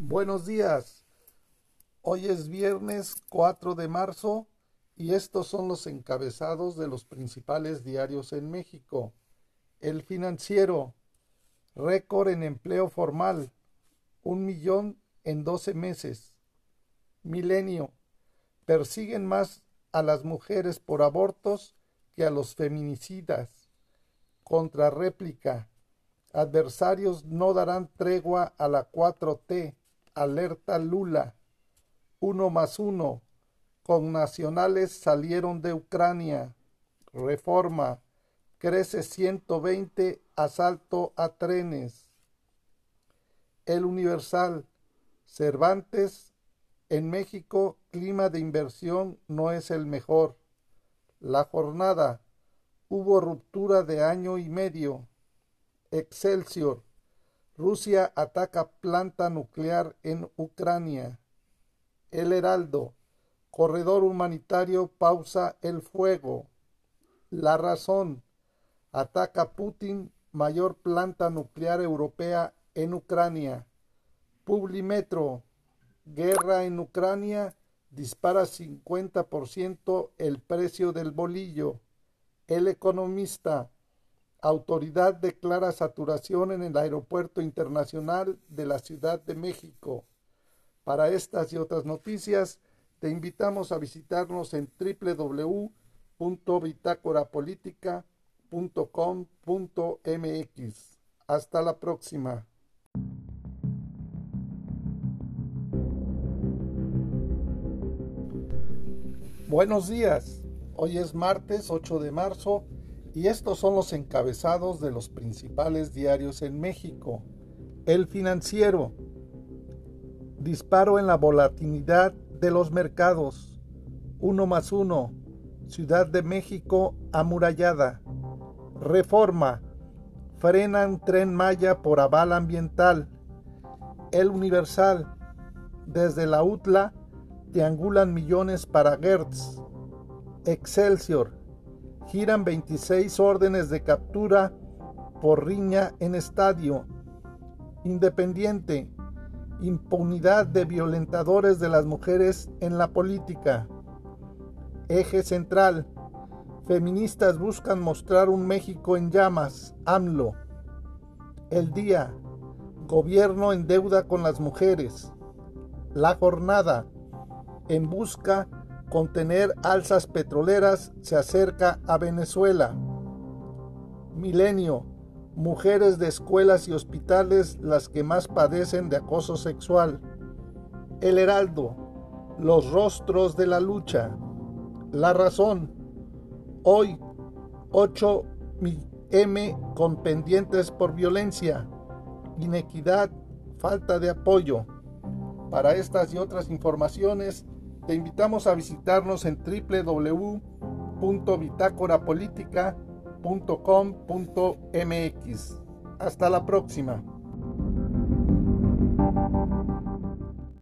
Buenos días. Hoy es viernes 4 de marzo y estos son los encabezados de los principales diarios en México. El financiero, récord en empleo formal, un millón en 12 meses. Milenio, persiguen más a las mujeres por abortos que a los feminicidas. Contrarréplica, adversarios no darán tregua a la 4T alerta Lula. Uno más uno. Con nacionales salieron de Ucrania. Reforma. Crece 120 asalto a trenes. El Universal. Cervantes. En México, clima de inversión no es el mejor. La jornada. Hubo ruptura de año y medio. Excelsior. Rusia ataca planta nuclear en Ucrania. El Heraldo. Corredor humanitario pausa el fuego. La razón. Ataca Putin mayor planta nuclear europea en Ucrania. Publimetro. Guerra en Ucrania dispara 50% el precio del bolillo. El economista. Autoridad declara saturación en el Aeropuerto Internacional de la Ciudad de México. Para estas y otras noticias, te invitamos a visitarnos en www.bitácorapolítica.com.mx. Hasta la próxima. Buenos días. Hoy es martes 8 de marzo y estos son los encabezados de los principales diarios en México. El financiero. Disparo en la volatilidad de los mercados. Uno más uno. Ciudad de México amurallada. Reforma. Frenan tren Maya por aval ambiental. El Universal. Desde la UTLA triangulan millones para Gertz. Excelsior giran 26 órdenes de captura por riña en estadio. Independiente, impunidad de violentadores de las mujeres en la política. Eje central, feministas buscan mostrar un México en llamas, AMLO. El día, gobierno en deuda con las mujeres. La jornada, en busca contener alzas petroleras se acerca a Venezuela. Milenio. Mujeres de escuelas y hospitales las que más padecen de acoso sexual. El Heraldo. Los rostros de la lucha. La razón. Hoy 8 M con pendientes por violencia, inequidad, falta de apoyo. Para estas y otras informaciones, te invitamos a visitarnos en www.bitácorapolítica.com.mx. Hasta la próxima.